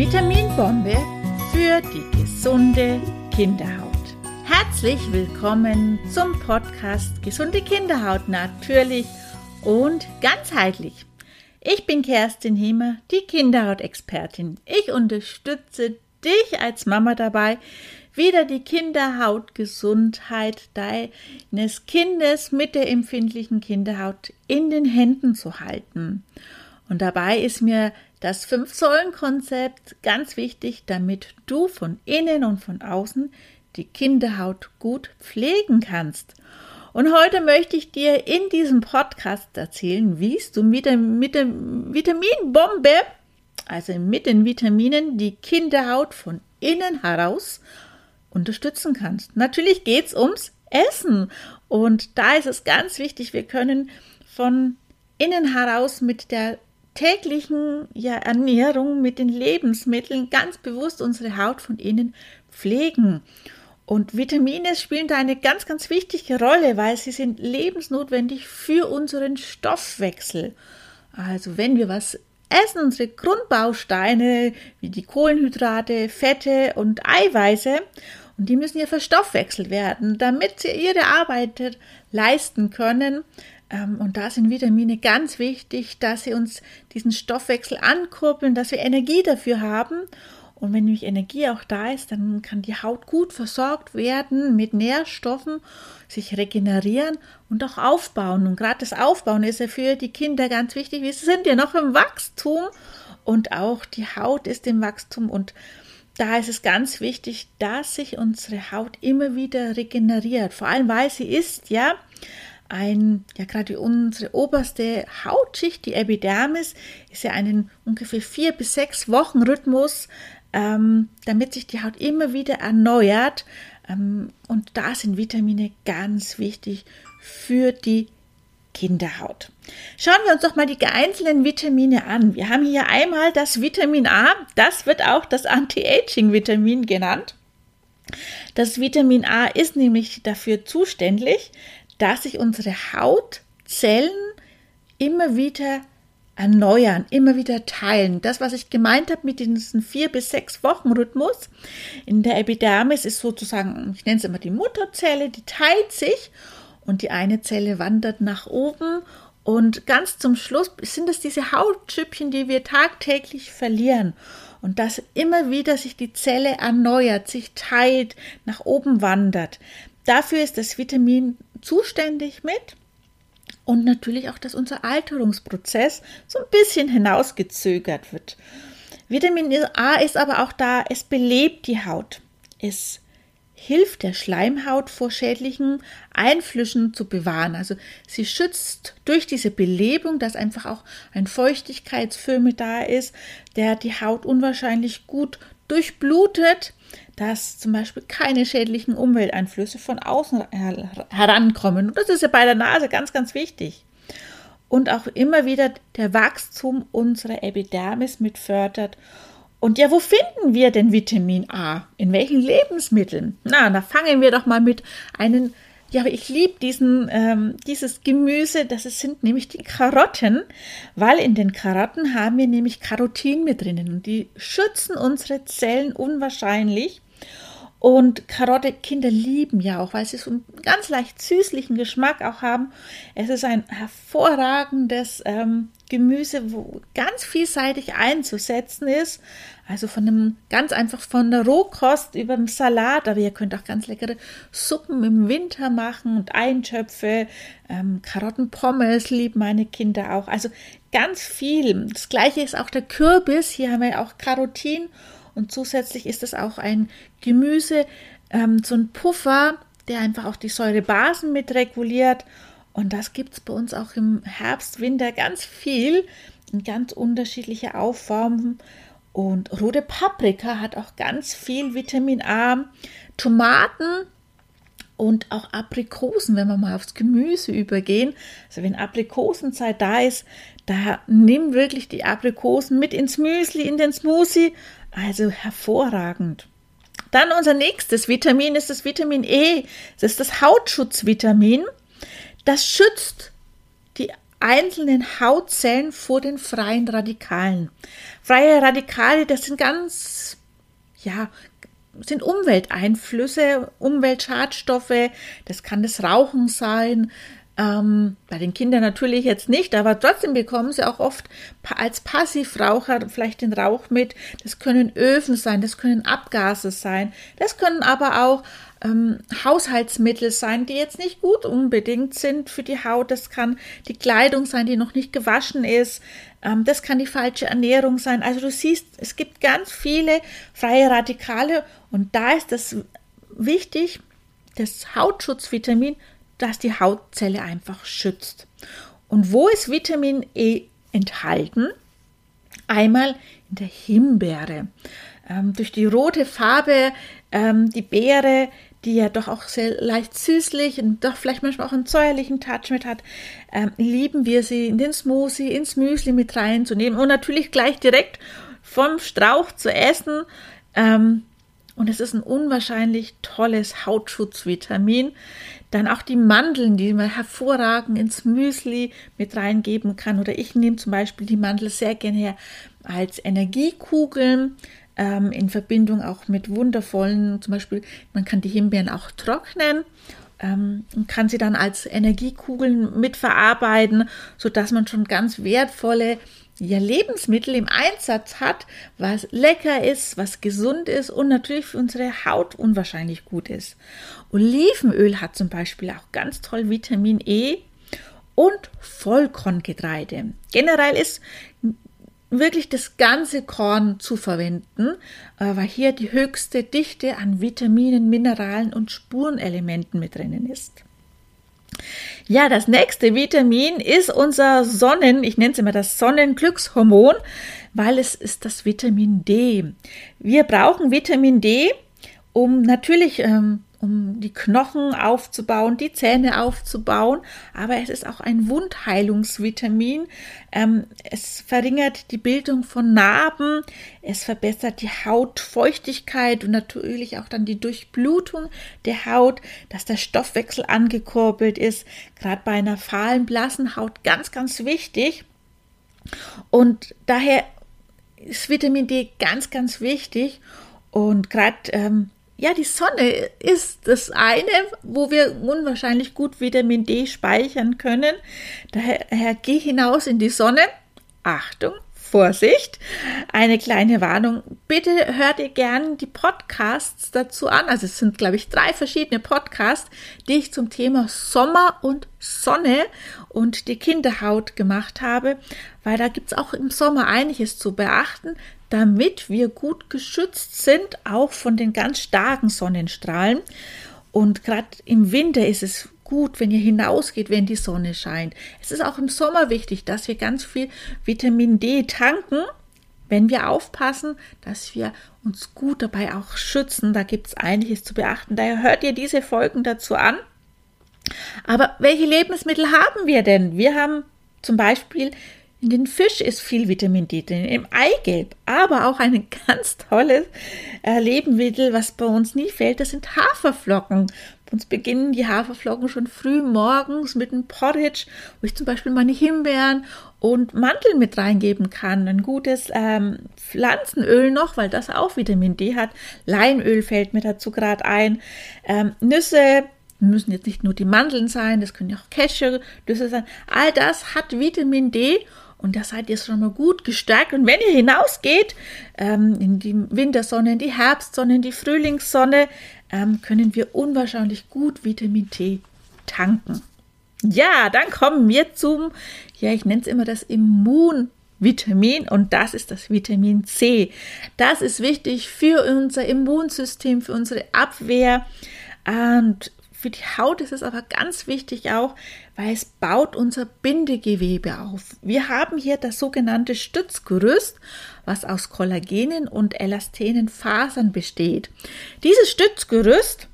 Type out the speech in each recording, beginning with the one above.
Vitaminbombe für die gesunde Kinderhaut. Herzlich willkommen zum Podcast Gesunde Kinderhaut natürlich und ganzheitlich. Ich bin Kerstin Hiemer, die Kinderhautexpertin. Ich unterstütze dich als Mama dabei, wieder die Kinderhautgesundheit deines Kindes mit der empfindlichen Kinderhaut in den Händen zu halten. Und dabei ist mir das Fünf-Säulen-Konzept ganz wichtig, damit du von innen und von außen die Kinderhaut gut pflegen kannst. Und heute möchte ich dir in diesem Podcast erzählen, wie du mit der, mit der Vitaminbombe, also mit den Vitaminen, die Kinderhaut von innen heraus unterstützen kannst. Natürlich geht es ums Essen. Und da ist es ganz wichtig, wir können von innen heraus mit der täglichen ja, Ernährung, mit den Lebensmitteln ganz bewusst unsere Haut von innen pflegen. Und Vitamine spielen da eine ganz, ganz wichtige Rolle, weil sie sind lebensnotwendig für unseren Stoffwechsel. Also wenn wir was essen, unsere Grundbausteine wie die Kohlenhydrate, Fette und Eiweiße, und die müssen ja verstoffwechselt werden, damit sie ihre Arbeit leisten können. Ähm, und da sind Vitamine ganz wichtig, dass sie uns diesen Stoffwechsel ankurbeln, dass wir Energie dafür haben. Und wenn nämlich Energie auch da ist, dann kann die Haut gut versorgt werden mit Nährstoffen, sich regenerieren und auch aufbauen. Und gerade das Aufbauen ist ja für die Kinder ganz wichtig. Wir sind ja noch im Wachstum und auch die Haut ist im Wachstum und da ist es ganz wichtig, dass sich unsere Haut immer wieder regeneriert. Vor allem, weil sie ist ja ein, ja gerade unsere oberste Hautschicht, die Epidermis, ist ja einen ungefähr vier bis sechs Wochen Rhythmus ähm, damit sich die Haut immer wieder erneuert. Ähm, und da sind Vitamine ganz wichtig für die Kinderhaut. Schauen wir uns doch mal die einzelnen Vitamine an. Wir haben hier einmal das Vitamin A, das wird auch das Anti-Aging-Vitamin genannt. Das Vitamin A ist nämlich dafür zuständig, dass sich unsere Hautzellen immer wieder erneuern, immer wieder teilen. Das, was ich gemeint habe mit diesem vier bis sechs Wochen Rhythmus in der Epidermis ist sozusagen, ich nenne es immer die Mutterzelle, die teilt sich und die eine Zelle wandert nach oben und ganz zum Schluss sind es diese Hautschüppchen, die wir tagtäglich verlieren. Und dass immer wieder sich die Zelle erneuert, sich teilt, nach oben wandert. Dafür ist das Vitamin zuständig mit und natürlich auch, dass unser Alterungsprozess so ein bisschen hinausgezögert wird. Vitamin A ist aber auch da, es belebt die Haut. Es hilft der Schleimhaut vor schädlichen Einflüssen zu bewahren. Also sie schützt durch diese Belebung, dass einfach auch ein Feuchtigkeitsfilm da ist, der die Haut unwahrscheinlich gut durchblutet, dass zum Beispiel keine schädlichen Umwelteinflüsse von außen herankommen. Und das ist ja bei der Nase ganz, ganz wichtig. Und auch immer wieder der Wachstum unserer Epidermis mit fördert. Und ja, wo finden wir denn Vitamin A? In welchen Lebensmitteln? Na, da fangen wir doch mal mit einem ja, ich liebe diesen, ähm, dieses Gemüse, das sind nämlich die Karotten, weil in den Karotten haben wir nämlich Carotin mit drinnen und die schützen unsere Zellen unwahrscheinlich. Und Karotte, Kinder lieben ja auch, weil sie so einen ganz leicht süßlichen Geschmack auch haben. Es ist ein hervorragendes ähm, Gemüse, wo ganz vielseitig einzusetzen ist. Also von einem ganz einfach von der Rohkost über den Salat, aber ihr könnt auch ganz leckere Suppen im Winter machen und Eintöpfe, ähm, Karottenpommes lieben meine Kinder auch. Also ganz viel. Das gleiche ist auch der Kürbis. Hier haben wir auch Karotin und zusätzlich ist es auch ein Gemüse, ähm, so ein Puffer, der einfach auch die Säurebasen mit reguliert. Und das gibt es bei uns auch im Herbst, Winter ganz viel in ganz unterschiedliche Aufformen. Und rote Paprika hat auch ganz viel Vitamin A. Tomaten und auch Aprikosen, wenn wir mal aufs Gemüse übergehen. Also wenn Aprikosenzeit da ist, da nimm wirklich die Aprikosen mit ins Müsli, in den Smoothie also hervorragend. Dann unser nächstes Vitamin ist das Vitamin E. Das ist das Hautschutzvitamin. Das schützt die einzelnen Hautzellen vor den freien Radikalen. Freie Radikale, das sind ganz, ja, sind Umwelteinflüsse, Umweltschadstoffe, das kann das Rauchen sein, ähm, bei den Kindern natürlich jetzt nicht, aber trotzdem bekommen sie auch oft als Passivraucher vielleicht den Rauch mit. Das können Öfen sein, das können Abgase sein, das können aber auch ähm, Haushaltsmittel sein, die jetzt nicht gut unbedingt sind für die Haut. Das kann die Kleidung sein, die noch nicht gewaschen ist. Ähm, das kann die falsche Ernährung sein. Also du siehst, es gibt ganz viele freie Radikale und da ist es wichtig, das Hautschutzvitamin das die Hautzelle einfach schützt. Und wo ist Vitamin E enthalten? Einmal in der Himbeere. Ähm, durch die rote Farbe, ähm, die Beere, die ja doch auch sehr leicht süßlich und doch vielleicht manchmal auch einen säuerlichen Touch mit hat, ähm, lieben wir sie in den Smoothie, ins Müsli mit reinzunehmen und natürlich gleich direkt vom Strauch zu essen. Ähm, und es ist ein unwahrscheinlich tolles Hautschutzvitamin. Dann auch die Mandeln, die man hervorragend ins Müsli mit reingeben kann. Oder ich nehme zum Beispiel die Mandel sehr gerne her als Energiekugeln ähm, in Verbindung auch mit wundervollen, zum Beispiel, man kann die Himbeeren auch trocknen ähm, und kann sie dann als Energiekugeln mitverarbeiten, sodass man schon ganz wertvolle ja, Lebensmittel im Einsatz hat, was lecker ist, was gesund ist und natürlich für unsere Haut unwahrscheinlich gut ist. Olivenöl hat zum Beispiel auch ganz toll Vitamin E und Vollkorngetreide. Generell ist wirklich das ganze Korn zu verwenden, äh, weil hier die höchste Dichte an Vitaminen, Mineralen und Spurenelementen mit drinnen ist. Ja, das nächste Vitamin ist unser Sonnen, ich nenne es immer das Sonnenglückshormon, weil es ist das Vitamin D. Wir brauchen Vitamin D, um natürlich ähm, um die Knochen aufzubauen, die Zähne aufzubauen. Aber es ist auch ein Wundheilungsvitamin. Ähm, es verringert die Bildung von Narben. Es verbessert die Hautfeuchtigkeit und natürlich auch dann die Durchblutung der Haut, dass der Stoffwechsel angekurbelt ist. Gerade bei einer fahlen, blassen Haut ganz, ganz wichtig. Und daher ist Vitamin D ganz, ganz wichtig. Und gerade ähm, ja, die Sonne ist das eine, wo wir unwahrscheinlich gut Vitamin D speichern können. Daher geh hinaus in die Sonne. Achtung, Vorsicht, eine kleine Warnung. Bitte hört ihr gern die Podcasts dazu an. Also es sind, glaube ich, drei verschiedene Podcasts, die ich zum Thema Sommer und Sonne und die Kinderhaut gemacht habe, weil da gibt es auch im Sommer einiges zu beachten, damit wir gut geschützt sind, auch von den ganz starken Sonnenstrahlen. Und gerade im Winter ist es gut, wenn ihr hinausgeht, wenn die Sonne scheint. Es ist auch im Sommer wichtig, dass wir ganz viel Vitamin D tanken, wenn wir aufpassen, dass wir uns gut dabei auch schützen. Da gibt es einiges zu beachten. Daher hört ihr diese Folgen dazu an. Aber welche Lebensmittel haben wir denn? Wir haben zum Beispiel in den Fisch ist viel Vitamin D drin, im Eigelb, aber auch ein ganz tolles äh, Lebensmittel, was bei uns nie fehlt, das sind Haferflocken. Uns beginnen die Haferflocken schon früh morgens mit einem Porridge, wo ich zum Beispiel meine Himbeeren und Mandeln mit reingeben kann. Ein gutes ähm, Pflanzenöl noch, weil das auch Vitamin D hat. Leinöl fällt mir dazu gerade ein. Ähm, Nüsse, müssen jetzt nicht nur die Mandeln sein, das können ja auch Cashew-Nüsse sein. All das hat Vitamin D und da seid ihr schon mal gut gestärkt. Und wenn ihr hinausgeht, ähm, in die Wintersonne, in die Herbstsonne, in die Frühlingssonne, ähm, können wir unwahrscheinlich gut Vitamin T tanken. Ja, dann kommen wir zum, ja, ich nenne es immer das Immunvitamin und das ist das Vitamin C. Das ist wichtig für unser Immunsystem, für unsere Abwehr und für die Haut ist es aber ganz wichtig auch, weil es baut unser Bindegewebe auf. Wir haben hier das sogenannte Stützgerüst, was aus Kollagenen und elastenen Fasern besteht. Dieses Stützgerüst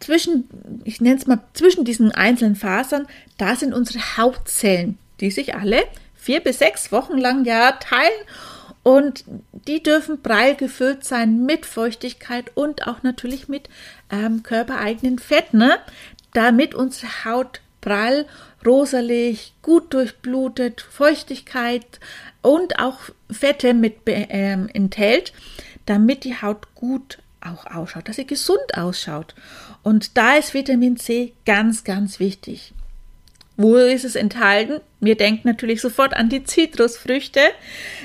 zwischen, ich nenne es mal, zwischen diesen einzelnen Fasern, da sind unsere Hautzellen, die sich alle vier bis sechs Wochen lang ja teilen und die dürfen prall gefüllt sein mit Feuchtigkeit und auch natürlich mit ähm, körpereigenen Fett, ne? damit unsere Haut prall roselig, gut durchblutet, Feuchtigkeit und auch Fette mit äh, enthält, damit die Haut gut auch ausschaut, dass sie gesund ausschaut. Und da ist Vitamin C ganz, ganz wichtig. Wo ist es enthalten? Wir denken natürlich sofort an die Zitrusfrüchte.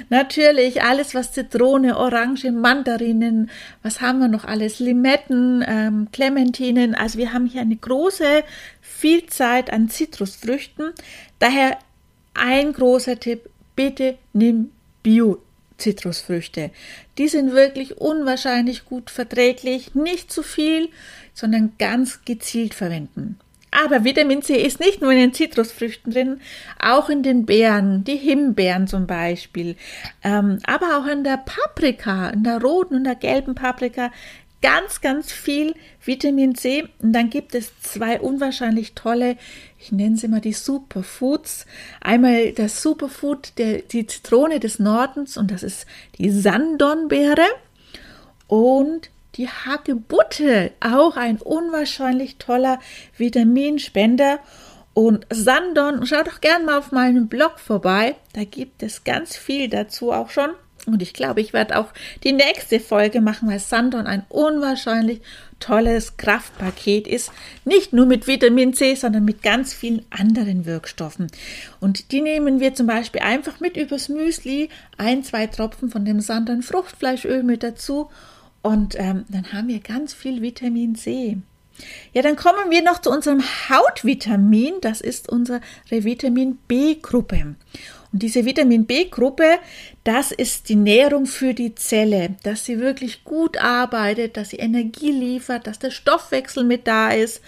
Natürlich alles, was Zitrone, Orange, Mandarinen, was haben wir noch alles? Limetten, ähm, Clementinen. Also wir haben hier eine große Vielzahl an Zitrusfrüchten. Daher ein großer Tipp, bitte nimm Bio Zitrusfrüchte. Die sind wirklich unwahrscheinlich gut verträglich, nicht zu viel, sondern ganz gezielt verwenden. Aber Vitamin C ist nicht nur in den Zitrusfrüchten drin, auch in den Beeren, die Himbeeren zum Beispiel, ähm, aber auch in der Paprika, in der roten und der gelben Paprika, ganz, ganz viel Vitamin C. Und dann gibt es zwei unwahrscheinlich tolle, ich nenne sie mal die Superfoods. Einmal das Superfood, der, die Zitrone des Nordens und das ist die Sandornbeere. Und die Hagebutte, auch ein unwahrscheinlich toller Vitaminspender. Und Sandorn, schau doch gern mal auf meinem Blog vorbei. Da gibt es ganz viel dazu auch schon. Und ich glaube, ich werde auch die nächste Folge machen, weil Sandon ein unwahrscheinlich tolles Kraftpaket ist. Nicht nur mit Vitamin C, sondern mit ganz vielen anderen Wirkstoffen. Und die nehmen wir zum Beispiel einfach mit übers Müsli, ein, zwei Tropfen von dem Sandon Fruchtfleischöl mit dazu. Und ähm, dann haben wir ganz viel Vitamin C. Ja, dann kommen wir noch zu unserem Hautvitamin. Das ist unsere Vitamin B-Gruppe. Und diese Vitamin B-Gruppe, das ist die Nährung für die Zelle, dass sie wirklich gut arbeitet, dass sie Energie liefert, dass der Stoffwechsel mit da ist.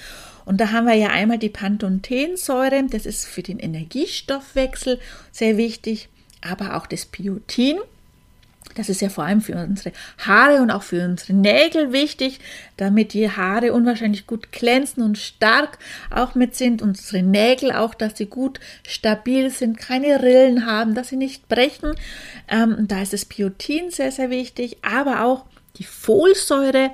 Und da haben wir ja einmal die Pantothensäure, das ist für den Energiestoffwechsel sehr wichtig, aber auch das Biotin, das ist ja vor allem für unsere Haare und auch für unsere Nägel wichtig, damit die Haare unwahrscheinlich gut glänzen und stark auch mit sind. Unsere Nägel auch, dass sie gut stabil sind, keine Rillen haben, dass sie nicht brechen. Ähm, da ist das Biotin sehr, sehr wichtig, aber auch die Folsäure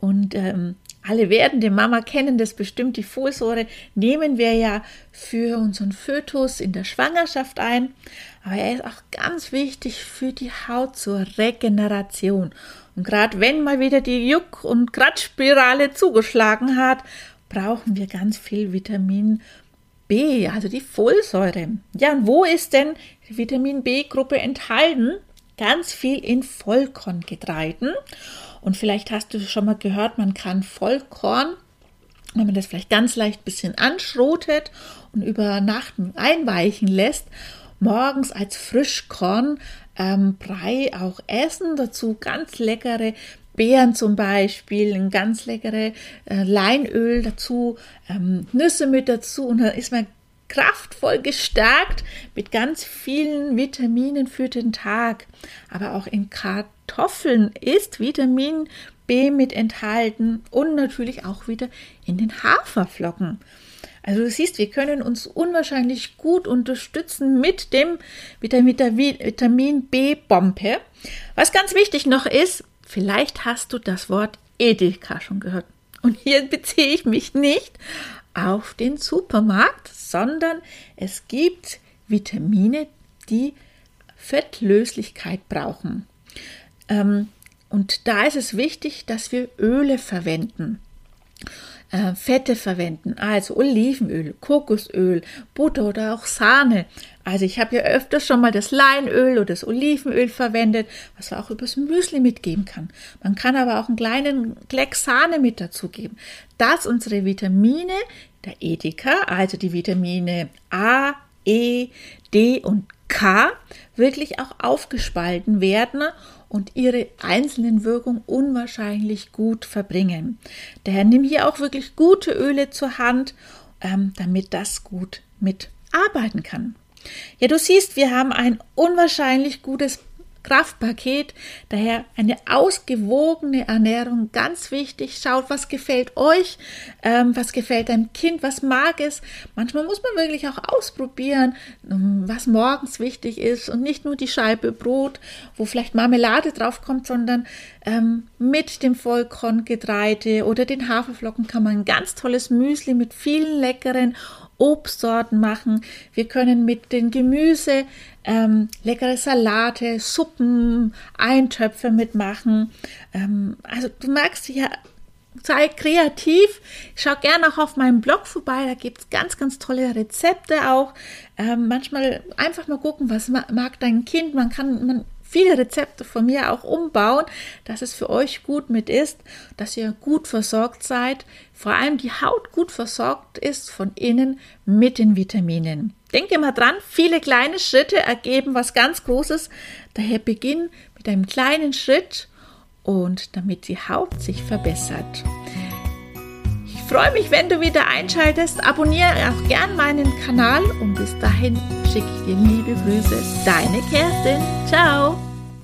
und ähm, alle werdende Mama kennen das bestimmt, die Folsäure nehmen wir ja für unseren Fötus in der Schwangerschaft ein, aber er ist auch ganz wichtig für die Haut zur Regeneration. Und gerade wenn mal wieder die Juck- und Kratzspirale zugeschlagen hat, brauchen wir ganz viel Vitamin B, also die Folsäure. Ja, und wo ist denn die Vitamin B-Gruppe enthalten? Ganz viel in Vollkorngetreiden. Und vielleicht hast du schon mal gehört, man kann Vollkorn, wenn man das vielleicht ganz leicht ein bisschen anschrotet und über Nacht einweichen lässt, morgens als Frischkorn ähm, Brei auch essen. Dazu ganz leckere Beeren zum Beispiel, ein ganz leckere äh, Leinöl dazu, ähm, Nüsse mit dazu und dann ist man kraftvoll gestärkt mit ganz vielen Vitaminen für den Tag. Aber auch in Kartoffeln ist Vitamin B mit enthalten und natürlich auch wieder in den Haferflocken. Also du siehst, wir können uns unwahrscheinlich gut unterstützen mit dem Vitamin B-Bombe. Was ganz wichtig noch ist, vielleicht hast du das Wort Edeka schon gehört. Und hier beziehe ich mich nicht auf den Supermarkt, sondern es gibt Vitamine, die Fettlöslichkeit brauchen. Ähm, und da ist es wichtig, dass wir Öle verwenden. Äh, Fette verwenden, also Olivenöl, Kokosöl, Butter oder auch Sahne. Also ich habe ja öfters schon mal das Leinöl oder das Olivenöl verwendet, was man auch übers Müsli mitgeben kann. Man kann aber auch einen kleinen Kleck Sahne mit dazugeben, dass unsere Vitamine der Edeka, also die Vitamine A, E, D und K, wirklich auch aufgespalten werden und ihre einzelnen Wirkungen unwahrscheinlich gut verbringen. Daher nimm hier auch wirklich gute Öle zur Hand, ähm, damit das gut mitarbeiten kann. Ja, du siehst, wir haben ein unwahrscheinlich gutes Kraftpaket. Daher eine ausgewogene Ernährung ganz wichtig. Schaut, was gefällt euch, ähm, was gefällt deinem Kind, was mag es. Manchmal muss man wirklich auch ausprobieren, ähm, was morgens wichtig ist und nicht nur die Scheibe Brot, wo vielleicht Marmelade drauf kommt, sondern ähm, mit dem Vollkorngetreide oder den Haferflocken kann man ein ganz tolles Müsli mit vielen leckeren Obstsorten machen. Wir können mit den Gemüse ähm, leckere Salate, Suppen, Eintöpfe mitmachen. Ähm, also du merkst ja, sei kreativ. Schau gerne auch auf meinem Blog vorbei, da gibt es ganz, ganz tolle Rezepte auch. Ähm, manchmal einfach mal gucken, was mag dein Kind. Man kann, man viele Rezepte von mir auch umbauen, dass es für euch gut mit ist, dass ihr gut versorgt seid, vor allem die Haut gut versorgt ist von innen mit den Vitaminen. Denkt immer dran, viele kleine Schritte ergeben was ganz Großes. Daher beginn mit einem kleinen Schritt und damit die Haut sich verbessert. Ich freue mich, wenn du wieder einschaltest. Abonniere auch gern meinen Kanal und bis dahin schicke ich dir liebe Grüße. Deine Kerstin. Ciao.